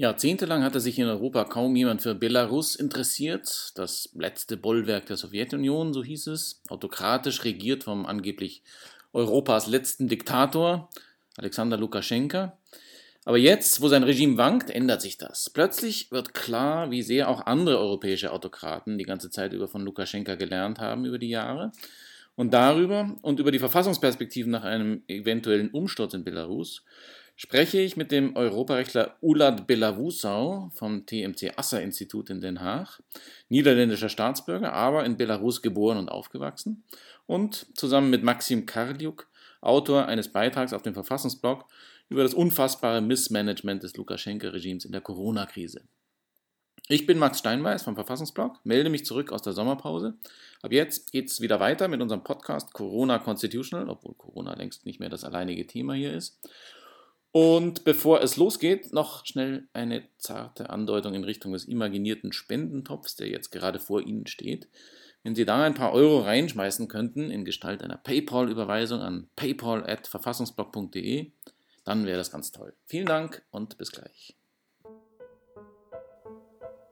Jahrzehntelang hatte sich in Europa kaum jemand für Belarus interessiert, das letzte Bollwerk der Sowjetunion, so hieß es, autokratisch regiert vom angeblich Europas letzten Diktator, Alexander Lukaschenka. Aber jetzt, wo sein Regime wankt, ändert sich das. Plötzlich wird klar, wie sehr auch andere europäische Autokraten die ganze Zeit über von Lukaschenka gelernt haben über die Jahre. Und darüber und über die Verfassungsperspektiven nach einem eventuellen Umsturz in Belarus spreche ich mit dem Europarechtler Ulat Belavusau vom TMC Asser Institut in Den Haag, niederländischer Staatsbürger, aber in Belarus geboren und aufgewachsen, und zusammen mit Maxim Karliuk, Autor eines Beitrags auf dem Verfassungsblog über das unfassbare Missmanagement des Lukaschenka-Regimes in der Corona-Krise. Ich bin Max Steinweiß vom Verfassungsblog, melde mich zurück aus der Sommerpause. Ab jetzt geht es wieder weiter mit unserem Podcast Corona Constitutional, obwohl Corona längst nicht mehr das alleinige Thema hier ist. Und bevor es losgeht, noch schnell eine zarte Andeutung in Richtung des imaginierten Spendentopfs, der jetzt gerade vor Ihnen steht. Wenn Sie da ein paar Euro reinschmeißen könnten in Gestalt einer PayPal-Überweisung an paypal.verfassungsblog.de, dann wäre das ganz toll. Vielen Dank und bis gleich.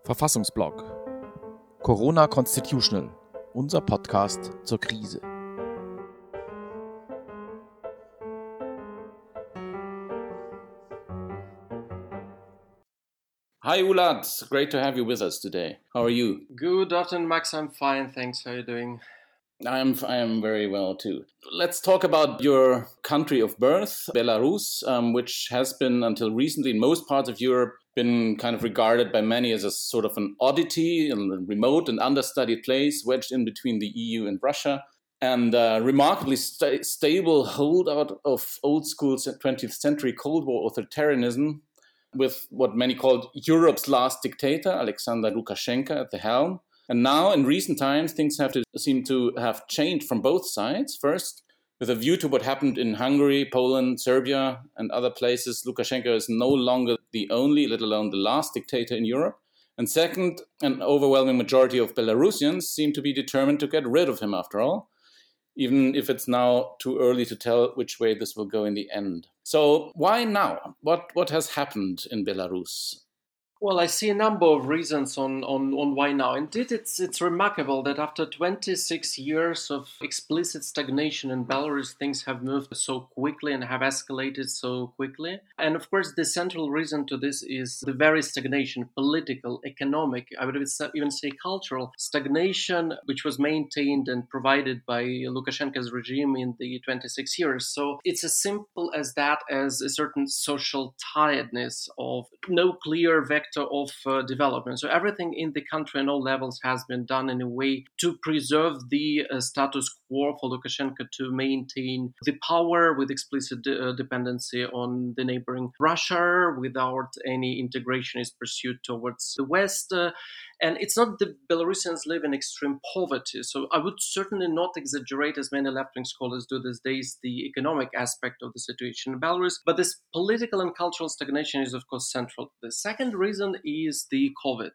Verfassungsblog Corona Constitutional, unser Podcast zur Krise. Hi, Ulat. Great to have you with us today. How are you? Good afternoon, Max. I'm fine. Thanks. How are you doing? I'm I am very well too. Let's talk about your country of birth, Belarus, um, which has been until recently in most parts of Europe been kind of regarded by many as a sort of an oddity, a remote and understudied place wedged in between the EU and Russia, and a remarkably sta- stable holdout of old school 20th century Cold War authoritarianism with what many called Europe's last dictator, Alexander Lukashenko, at the helm. And now, in recent times, things have to seem to have changed from both sides. First, with a view to what happened in Hungary, Poland, Serbia, and other places, Lukashenko is no longer the only, let alone the last dictator in Europe. And second, an overwhelming majority of Belarusians seem to be determined to get rid of him after all even if it's now too early to tell which way this will go in the end. So, why now? What, what has happened in Belarus? Well, I see a number of reasons on, on, on why now. Indeed, it's it's remarkable that after 26 years of explicit stagnation in Belarus, things have moved so quickly and have escalated so quickly. And of course, the central reason to this is the very stagnation, political, economic, I would even say cultural stagnation, which was maintained and provided by Lukashenko's regime in the 26 years. So it's as simple as that, as a certain social tiredness of no clear vector of uh, development. So everything in the country and all levels has been done in a way to preserve the uh, status quo for Lukashenko to maintain the power with explicit de- uh, dependency on the neighboring Russia without any integrationist pursuit towards the West. And it's not the Belarusians live in extreme poverty. So I would certainly not exaggerate, as many left wing scholars do these days, the economic aspect of the situation in Belarus. But this political and cultural stagnation is, of course, central. The second reason is the COVID.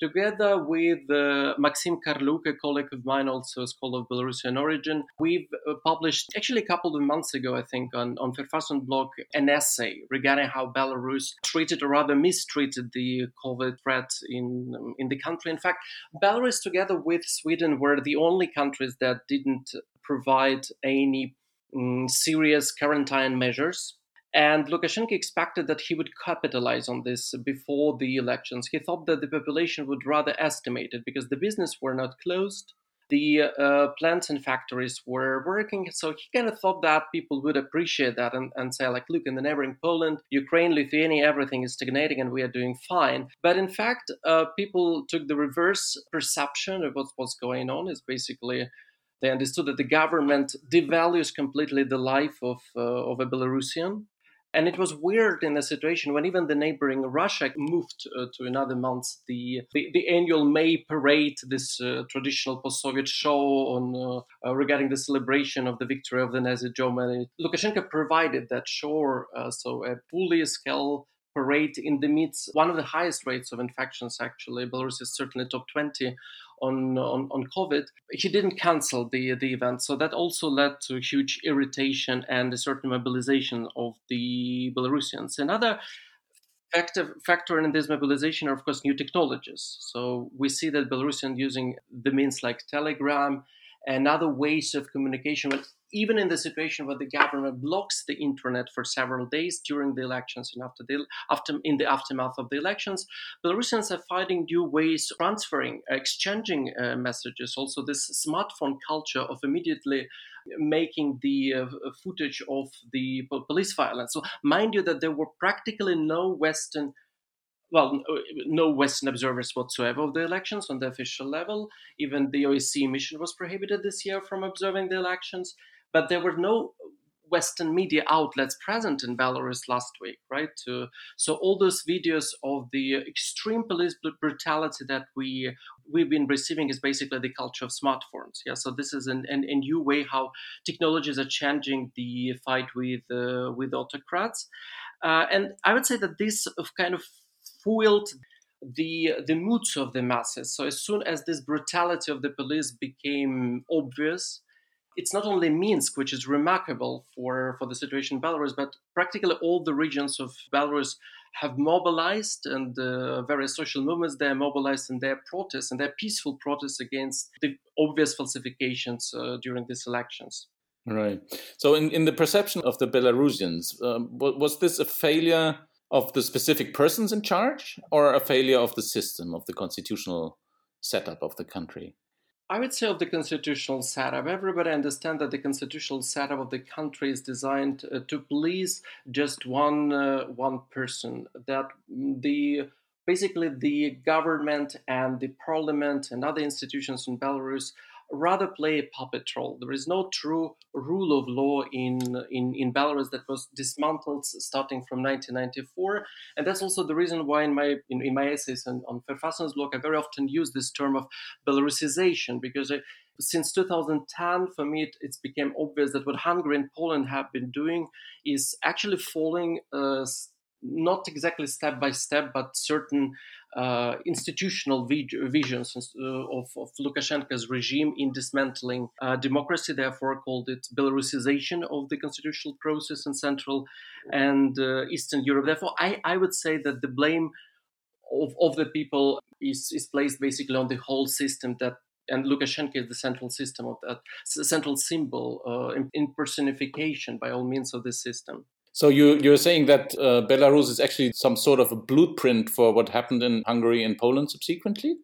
Together with uh, Maxim Karliuk, a colleague of mine, also a scholar of Belarusian origin, we've uh, published actually a couple of months ago, I think, on, on blog, an essay regarding how Belarus treated or rather mistreated the COVID threat in, um, in the country. In fact, Belarus, together with Sweden, were the only countries that didn't provide any um, serious quarantine measures and Lukashenko expected that he would capitalize on this before the elections. He thought that the population would rather estimate it because the business were not closed. The uh, plants and factories were working, so he kind of thought that people would appreciate that and, and say, like, look, in the neighboring Poland, Ukraine, Lithuania, everything is stagnating and we are doing fine. But in fact, uh, people took the reverse perception of what's, what's going on. Is basically they understood that the government devalues completely the life of uh, of a Belarusian and it was weird in a situation when even the neighboring Russia moved uh, to another month the, the, the annual May parade, this uh, traditional post-Soviet show on uh, uh regarding the celebration of the victory of the Nazi Germany. Lukashenko provided that show, uh, so a fully scale parade in the midst one of the highest rates of infections actually belarus is certainly top 20 on, on, on COVID, he didn't cancel the, the event. So that also led to huge irritation and a certain mobilization of the Belarusians. Another factor, factor in this mobilization are, of course, new technologies. So we see that Belarusians using the means like Telegram and other ways of communication. But even in the situation where the government blocks the internet for several days during the elections and after the after in the aftermath of the elections, Belarusians are finding new ways transferring, exchanging uh, messages. Also, this smartphone culture of immediately making the uh, footage of the police violence. So, mind you, that there were practically no Western well, no Western observers whatsoever of the elections on the official level. Even the OSCE mission was prohibited this year from observing the elections. But there were no Western media outlets present in Belarus last week, right? So all those videos of the extreme police brutality that we we've been receiving is basically the culture of smartphones. Yeah, so this is an, an, a new way how technologies are changing the fight with uh, with autocrats, uh, and I would say that this kind of fueled the the moods of the masses. So as soon as this brutality of the police became obvious, it's not only Minsk, which is remarkable for, for the situation in Belarus, but practically all the regions of Belarus have mobilized and uh, various social movements they are mobilized in their protests and their peaceful protests against the obvious falsifications uh, during these elections. Right. So, in, in the perception of the Belarusians, um, was this a failure of the specific persons in charge or a failure of the system, of the constitutional setup of the country? I would say of the constitutional setup. Everybody understands that the constitutional setup of the country is designed uh, to please just one uh, one person. That the basically the government and the parliament and other institutions in Belarus rather play a puppet role. There is no true rule of law in, in, in Belarus that was dismantled starting from 1994. And that's also the reason why in my, in, in my essays on, on Verfassungsblog, I very often use this term of Belarusization because I, since 2010, for me, it, it's became obvious that what Hungary and Poland have been doing is actually following uh, not exactly step by step, but certain uh, institutional visions uh, of, of, Lukashenko's regime in dismantling uh, democracy, therefore called it Belarusization of the constitutional process in Central and uh, Eastern Europe. Therefore, I, I would say that the blame of, of the people is, is placed basically on the whole system that and Lukashenko is the central system of that central symbol uh, in, in personification by all means of the system. So you, you're saying that uh, Belarus is actually some sort of a blueprint for what happened in Hungary and Poland subsequently?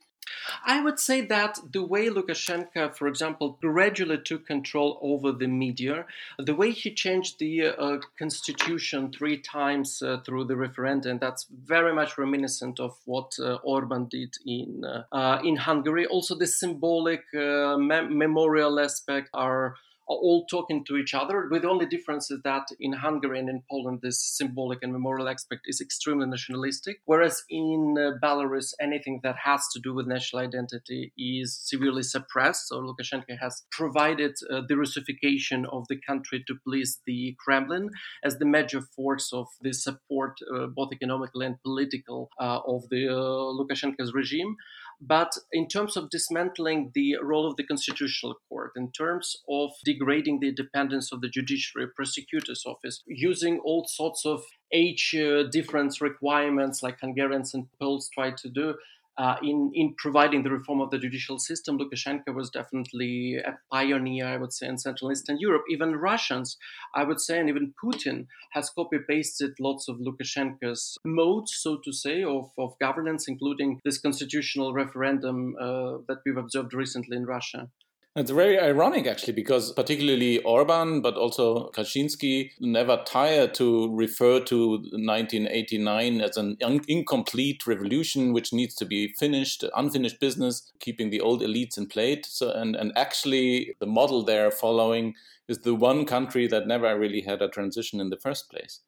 I would say that the way Lukashenko, for example, gradually took control over the media, the way he changed the uh, constitution three times uh, through the referendum, that's very much reminiscent of what uh, Orban did in uh, in Hungary. Also, the symbolic uh, memorial aspect are are all talking to each other. With the only difference is that in Hungary and in Poland, this symbolic and memorial aspect is extremely nationalistic, whereas in uh, Belarus, anything that has to do with national identity is severely suppressed. So Lukashenko has provided uh, the Russification of the country to please the Kremlin as the major force of the support, uh, both economically and political, uh, of the uh, Lukashenko's regime. But in terms of dismantling the role of the Constitutional Court, in terms of degrading the independence of the judiciary, prosecutor's office, using all sorts of age uh, difference requirements like Hungarians and Poles try to do, uh, in in providing the reform of the judicial system, Lukashenko was definitely a pioneer, I would say, in Central Eastern Europe. Even Russians, I would say, and even Putin has copy pasted lots of Lukashenko's modes, so to say, of, of governance, including this constitutional referendum uh, that we've observed recently in Russia. It's very ironic, actually, because particularly Orban, but also Kaczynski, never tired to refer to 1989 as an incomplete revolution, which needs to be finished, unfinished business, keeping the old elites in place. So, and, and actually, the model they're following is the one country that never really had a transition in the first place.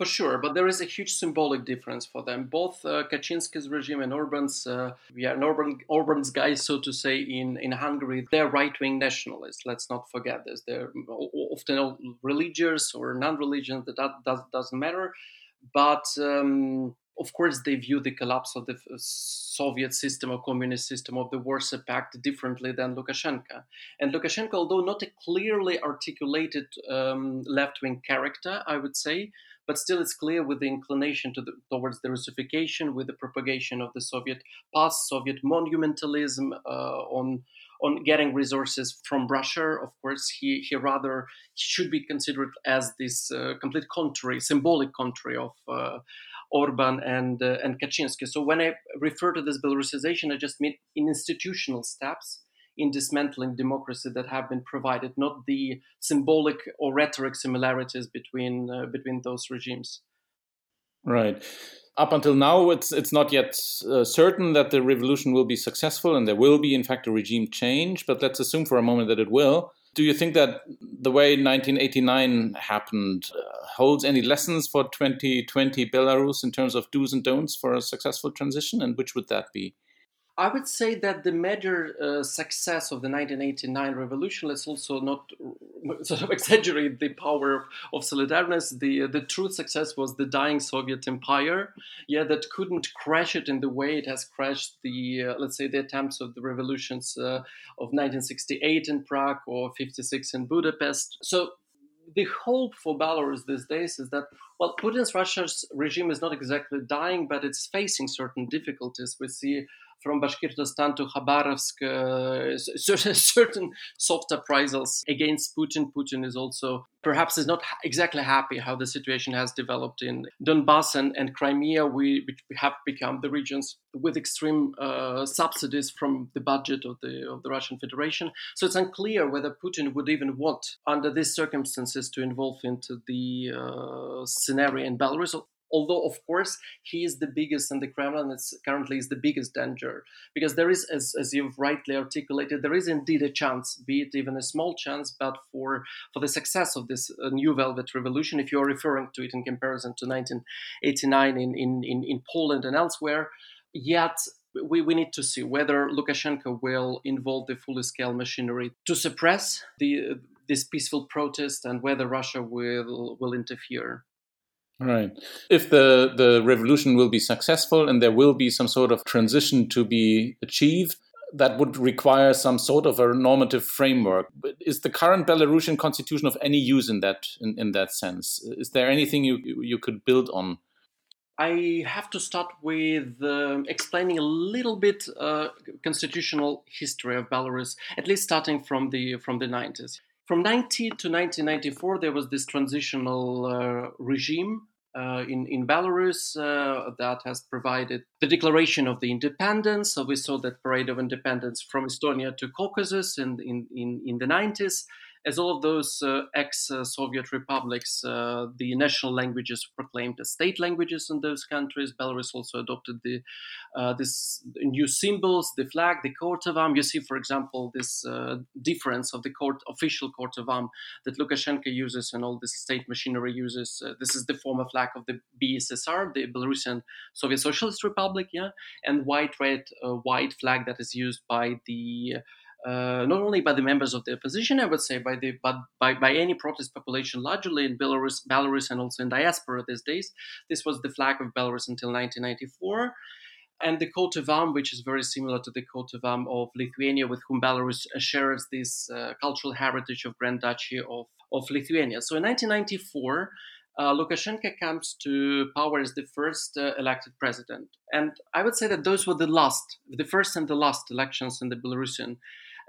For sure, but there is a huge symbolic difference for them. Both uh, Kaczynski's regime and Orban's, uh, yeah, Orban, Orban's guys, so to say, in, in Hungary, they're right wing nationalists. Let's not forget this. They're often religious or non religious, that, that does, doesn't matter. But um, of course, they view the collapse of the Soviet system or communist system of the Warsaw Pact differently than Lukashenko. And Lukashenko, although not a clearly articulated um, left wing character, I would say, but still it's clear with the inclination to the, towards the Russification, with the propagation of the Soviet past, Soviet monumentalism uh, on on getting resources from Russia. Of course, he, he rather should be considered as this uh, complete country, symbolic country of uh, Orban and uh, and Kaczynski. So when I refer to this Belarusization, I just mean in institutional steps in dismantling democracy that have been provided, not the symbolic or rhetoric similarities between uh, between those regimes. Right. Up until now, it's it's not yet uh, certain that the revolution will be successful, and there will be, in fact, a regime change. But let's assume for a moment that it will. Do you think that the way 1989 happened uh, holds any lessons for 2020 Belarus in terms of do's and don'ts for a successful transition? And which would that be? I would say that the major uh, success of the 1989 revolution, let's also not sort of exaggerate the power of, of. The, uh, the true success was the dying Soviet empire, yeah, that couldn't crash it in the way it has crashed the, uh, let's say, the attempts of the revolutions uh, of 1968 in Prague or 56 in Budapest. So the hope for Belarus these days is that, well, Putin's Russia's regime is not exactly dying, but it's facing certain difficulties. We see from Bashkortostan to Khabarovsk, uh, certain, soft appraisals against Putin. Putin is also perhaps is not exactly happy how the situation has developed in Donbass and, and Crimea, we, which have become the regions with extreme uh, subsidies from the budget of the of the Russian Federation. So it's unclear whether Putin would even want, under these circumstances, to involve into the uh, scenario in Belarus although of course he is the biggest and the kremlin is currently is the biggest danger because there is as, as you've rightly articulated there is indeed a chance be it even a small chance but for for the success of this uh, new velvet revolution if you're referring to it in comparison to 1989 in in in, in poland and elsewhere yet we, we need to see whether Lukashenko will involve the full scale machinery to suppress the this peaceful protest and whether Russia will will interfere. Right. If the, the revolution will be successful and there will be some sort of transition to be achieved, that would require some sort of a normative framework. Is the current Belarusian constitution of any use in that in, in that sense? Is there anything you you could build on? I have to start with uh, explaining a little bit uh, constitutional history of Belarus, at least starting from the from the 90s. From 90 to 1994, there was this transitional uh, regime uh, in, in Belarus uh, that has provided the declaration of the independence. So we saw that parade of independence from Estonia to Caucasus in, in, in, in the 90s as all of those uh, ex-Soviet republics, uh, the national languages were proclaimed as state languages in those countries. Belarus also adopted the uh, this new symbols, the flag, the coat of arms. You see, for example, this difference of the court official coat of arms that Lukashenko uses and all the state machinery uses. This is the former flag of the BSSR, the Belarusian Soviet Socialist Republic, yeah, and white, red, uh, white flag that is used by the uh, not only by the members of the opposition, I would say, by the but by, by any protest population largely in Belarus, Belarus, and also in diaspora these days. This was the flag of Belarus until 1994. And the coat of arms, which is very similar to the coat of arms of Lithuania, with whom Belarus shares this uh, cultural heritage of Grand Duchy of, of Lithuania. So in 1994, uh, Lukashenko comes to power as the first uh, elected president. And I would say that those were the last, the first and the last elections in the Belarusian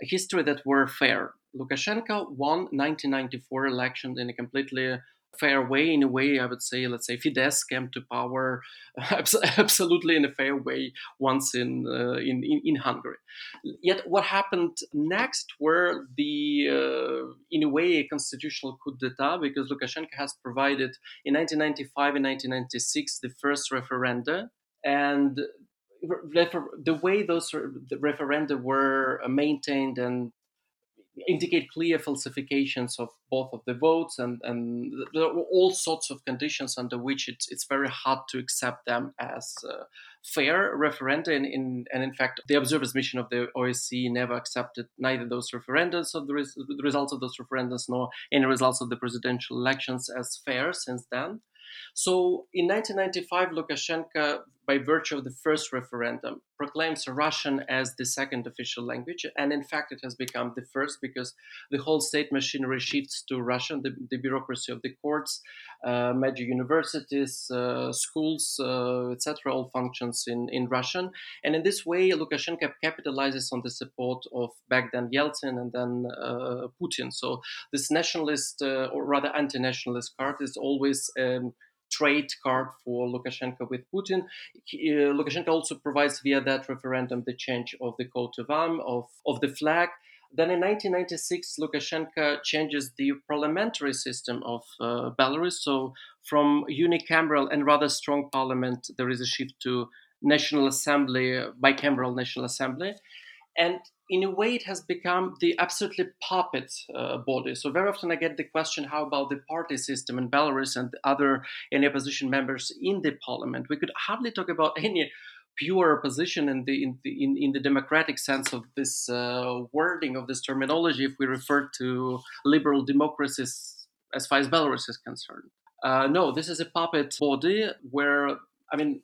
history that were fair. Lukashenko won 1994 election in a completely fair way. In a way, I would say, let's say, Fidesz came to power absolutely in a fair way once in uh, in, in, in Hungary. Yet, what happened next were the, uh, in a way, a constitutional coup d'état because Lukashenko has provided in 1995 and 1996 the first referenda, and the way those the referenda were maintained and indicate clear falsifications of both of the votes and, and there were all sorts of conditions under which it's, it's very hard to accept them as uh, fair referenda and in, and in fact the observers mission of the OSCE never accepted neither those referendums of the, res- the results of those referendums nor any results of the presidential elections as fair since then. So in 1995, Lukashenko, by virtue of the first referendum, proclaims Russian as the second official language. And in fact, it has become the first because the whole state machinery shifts to Russian, the, the bureaucracy of the courts, uh, major universities, uh, schools, uh, etc., all functions in, in Russian. And in this way, Lukashenko capitalizes on the support of back then Yeltsin and then uh, Putin. So this nationalist, uh, or rather anti nationalist card is always um, trade card for Lukashenko with Putin. Uh, Lukashenko also provides via that referendum the change of the coat of arms, of, of the flag. Then in 1996, Lukashenko changes the parliamentary system of uh, Belarus. So from unicameral and rather strong parliament, there is a shift to National Assembly, bicameral National Assembly. And in a way, it has become the absolutely puppet uh, body. So very often I get the question, how about the party system in Belarus and other any opposition members in the parliament? We could hardly talk about any pure opposition in the in the, in, in the democratic sense of this uh, wording of this terminology if we refer to liberal democracies as far as Belarus is concerned. Uh, no, this is a puppet body where I mean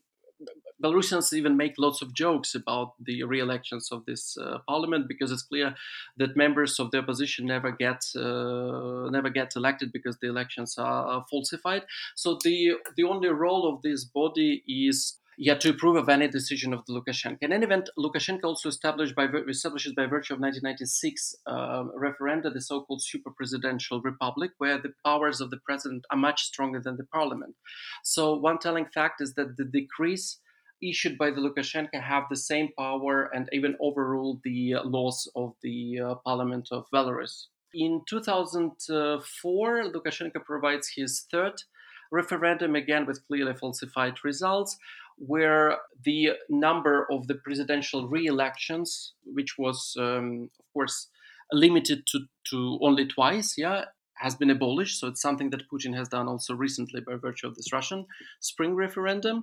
Belarusians even make lots of jokes about the re-elections of this uh, parliament because it's clear that members of the opposition never get uh, never get elected because the elections are falsified. So the the only role of this body is yet to approve of any decision of the Lukashenko. In any event, Lukashenko also established by, establishes by virtue of 1996 uh, referenda the so-called super presidential republic, where the powers of the president are much stronger than the parliament. So one telling fact is that the decrees issued by the Lukashenko have the same power and even overrule the laws of the uh, parliament of Belarus. In 2004, Lukashenko provides his third referendum, again with clearly falsified results, where the number of the presidential re elections, which was, um, of course, limited to, to only twice, yeah, has been abolished. So it's something that Putin has done also recently by virtue of this Russian spring referendum.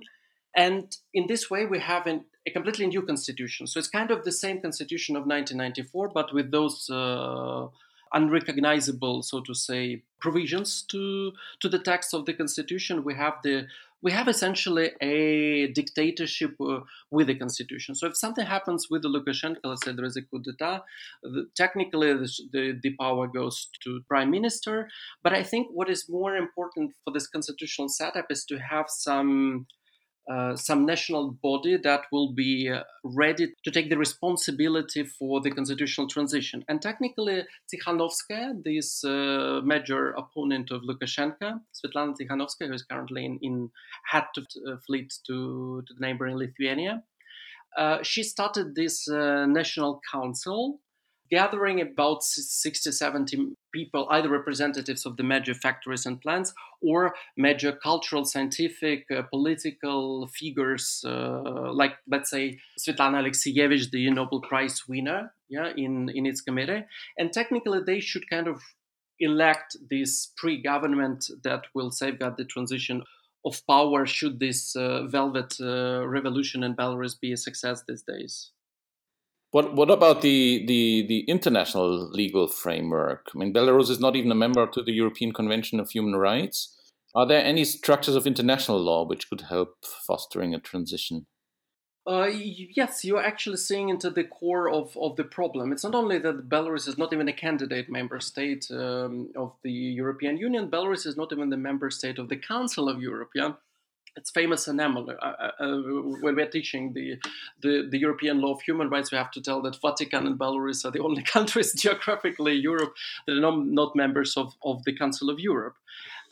And in this way, we have an, a completely new constitution. So it's kind of the same constitution of 1994, but with those uh, unrecognizable, so to say, provisions to to the text of the constitution. We have the we have essentially a dictatorship uh, with the constitution. So if something happens with the Lukashenko, let's say there is a coup d'état, the, technically the, the, the, power goes to prime minister. But I think what is more important for this constitutional setup is to have some uh, some national body that will be uh, ready to take the responsibility for the constitutional transition. And technically, Tikhanovskaya, this uh, major opponent of Lukashenko, Svetlana Tikhanovskaya, who is currently in, in had to uh, flee to, to the neighboring Lithuania, uh, she started this national council gathering about 60, 70 people, either representatives of the major factories and plants or major cultural, scientific, uh, political figures, uh, like, let's say, Svetlana Alexievich, the Nobel Prize winner, yeah, in, in its committee. And technically, they should kind of elect this pre government that will safeguard the transition of power should this uh, velvet uh, revolution in Belarus be a success these days. What what about the, the the international legal framework? I mean, Belarus is not even a member to the European Convention of Human Rights. Are there any structures of international law which could help fostering a transition? Uh, yes, you're actually seeing into the core of, of the problem. It's not only that Belarus is not even a candidate member state um, of the European Union, Belarus is not even the member state of the Council of Europe. Yeah, it's famous enamel. Uh, uh, uh, when we're teaching the, the, the European law of human rights, we have to tell that Vatican and Belarus are the only countries geographically Europe that are not, not members of, of the Council of Europe.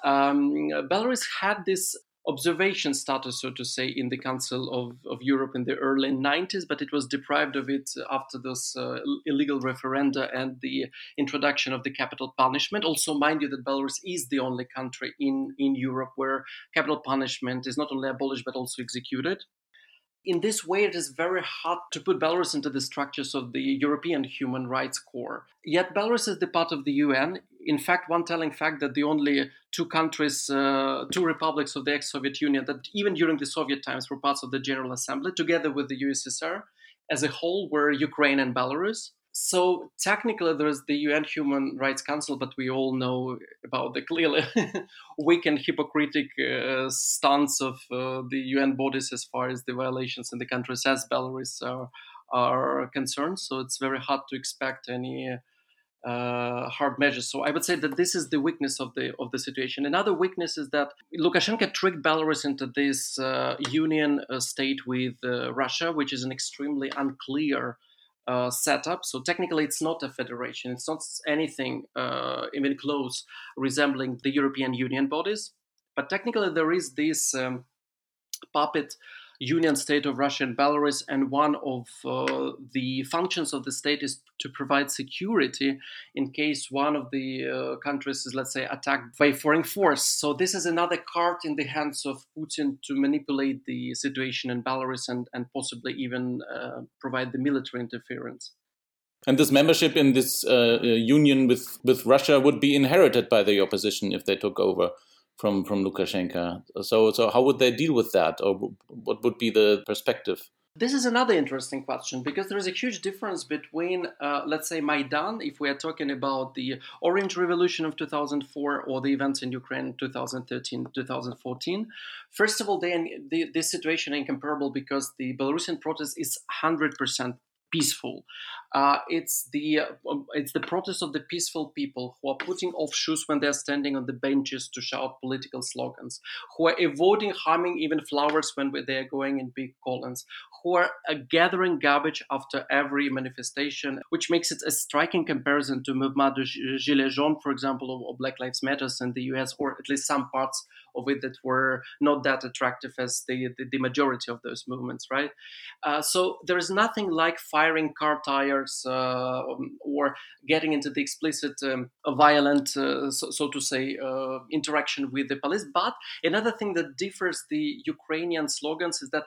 Um, Belarus had this observation status, so to say, in the Council of, of Europe in the early 90s, but it was deprived of it after those uh, illegal referenda and the introduction of the capital punishment. Also, mind you, that Belarus is the only country in, in Europe where capital punishment is not only abolished but also executed in this way, it is very hard to put Belarus into the structures of the European Human Rights Core. Yet, Belarus is the part of the UN. In fact, one telling fact that the only two countries, uh, two republics of the ex Soviet Union, that even during the Soviet times were parts of the General Assembly, together with the USSR as a whole, were Ukraine and Belarus. So technically there is the UN Human Rights Council, but we all know about the clearly weak and hypocritic uh, stance of uh, the UN bodies as far as the violations in the countries as Belarus are, are concerned. So it's very hard to expect any uh, hard measures. So I would say that this is the weakness of the of the situation. Another weakness is that Lukashenko tricked Belarus into this uh, union uh, state with uh, Russia, which is an extremely unclear uh, setup. So technically, it's not a federation. It's not anything uh, even close resembling the European Union bodies. But technically, there is this um, puppet union state of Russia and Belarus, and one of uh, the functions of the state is to provide security in case one of the uh, countries is, let's say, attacked by foreign force. So this is another card in the hands of Putin to manipulate the situation in Belarus and, and possibly even uh, provide the military interference. And this membership in this uh, uh, union with, with Russia would be inherited by the opposition if they took over from from Lukashenko. So so how would they deal with that, or what would be the perspective? This is another interesting question because there is a huge difference between, uh, let's say, Maidan, if we are talking about the Orange Revolution of 2004 or the events in Ukraine 2013 2014. First of all, they, the, this situation is incomparable because the Belarusian protest is 100% peaceful. Uh, it's the uh, it's the protest of the peaceful people who are putting off shoes when they're standing on the benches to shout political slogans, who are avoiding harming even flowers when they're going in big columns, who are uh, gathering garbage after every manifestation, which makes it a striking comparison to movement de Gilets jaunes, for example, or Black Lives Matters in the U.S., or at least some parts of it that were not that attractive as the the, the majority of those movements, right? Uh, so there is nothing like firing car tires uh, um, or getting into the explicit um, violent, uh, so, so, to say, uh, interaction with the police. But another thing that differs the Ukrainian slogans is that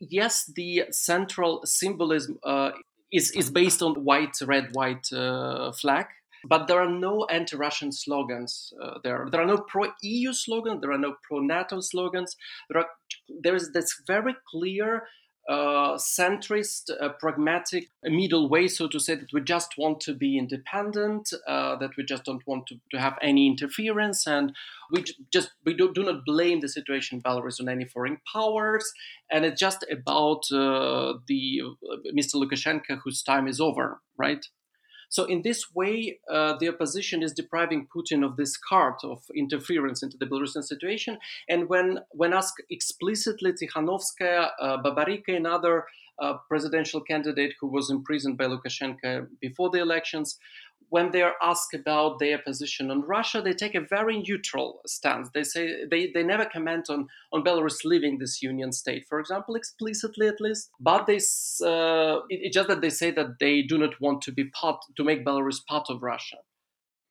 yes, the central symbolism uh, is is based on white, red, white uh, flag. But there are no anti-Russian slogans. Uh, there, there are no pro-EU slogans. There are no pro-NATO slogans. There are there is this very clear uh, centrist, uh, pragmatic middle way, so to say, that we just want to be independent, uh, that we just don't want to, to have any interference, and we just we do, do not blame the situation in Belarus on any foreign powers, and it's just about uh, the uh, Mr. Lukashenko whose time is over, right? So in this way, uh, the opposition is depriving Putin of this card of interference into the Belarusian situation. And when when asked explicitly, Tikhanovskaya, uh, Babarika, another uh, presidential candidate who was imprisoned by Lukashenko before the elections, when they're asked about their position on Russia, they take a very neutral stance. They say they, they never comment on, on Belarus leaving this union state, for example, explicitly at least. But they uh, it's just that they say that they do not want to be part to make Belarus part of Russia.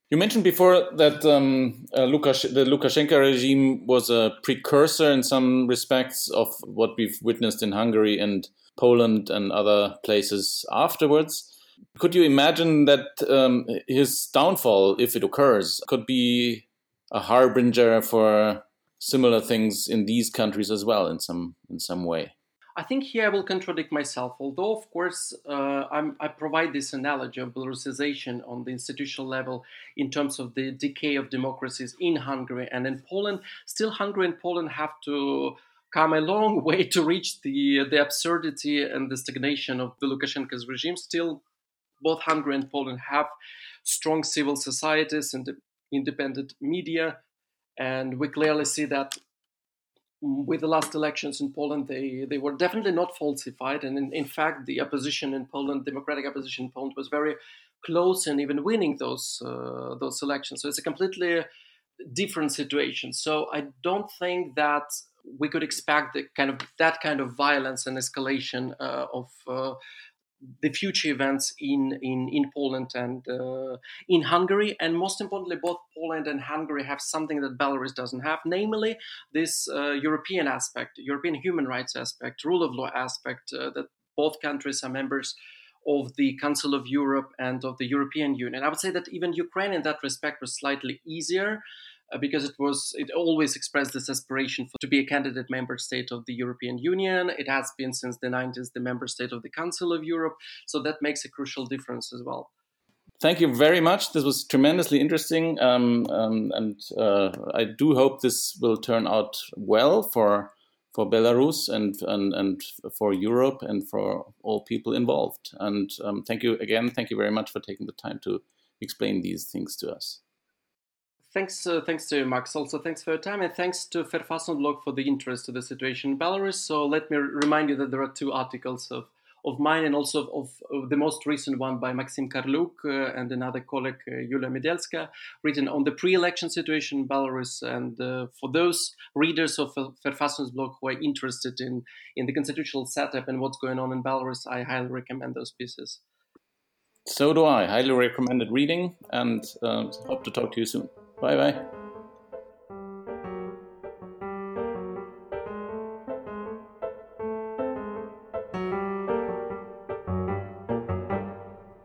You mentioned before that um, uh, Lukash- the Lukashenko regime was a precursor in some respects of what we've witnessed in Hungary and Poland and other places afterwards. Could you imagine that um, his downfall, if it occurs, could be a harbinger for similar things in these countries as well, in some in some way? I think here I will contradict myself, although, of course, uh, i provide this analogy of Belarusization on the institutional level in terms of the decay of democracies in Hungary and in Poland. Still, Hungary and Poland have to come a long way to reach the, the absurdity and the stagnation of the Lukashenko's regime. Still, both Hungary and Poland have strong civil societies and independent media, and we clearly see that with the last elections in Poland, they, they were definitely not falsified. And in, in fact, the opposition in Poland, democratic opposition in Poland, was very close and even winning those uh, those elections. So it's a completely different situation. So I don't think that we could expect the kind of that kind of violence and escalation uh, of uh, the future events in, in, in Poland and uh, in Hungary. And most importantly, both Poland and Hungary have something that Belarus doesn't have, namely this uh, European aspect, European human rights aspect, rule of law aspect, uh, that both countries are members of the Council of Europe and of the European Union. I would say that even Ukraine, in that respect, was slightly easier. Uh, because it was it always expressed this aspiration for, to be a candidate member state of the European Union. It has been since the 90s the member state of the Council of Europe, so that makes a crucial difference as well. Thank you very much. This was tremendously interesting, um, um, and uh, I do hope this will turn out well for for Belarus and, and and for Europe and for all people involved. And um, thank you again. Thank you very much for taking the time to explain these things to us. Thanks, uh, thanks to you, Max. Also, thanks for your time, and thanks to Verfassungsblog for the interest to the situation in Belarus. So, let me remind you that there are two articles of, of mine and also of, of the most recent one by Maxim Karliuk uh, and another colleague, uh, Yulia Medelska, written on the pre-election situation in Belarus. And uh, for those readers of Verfassungsblog who are interested in, in the constitutional setup and what's going on in Belarus, I highly recommend those pieces. So do I. Highly recommended reading, and uh, hope to talk to you soon. Bye bye.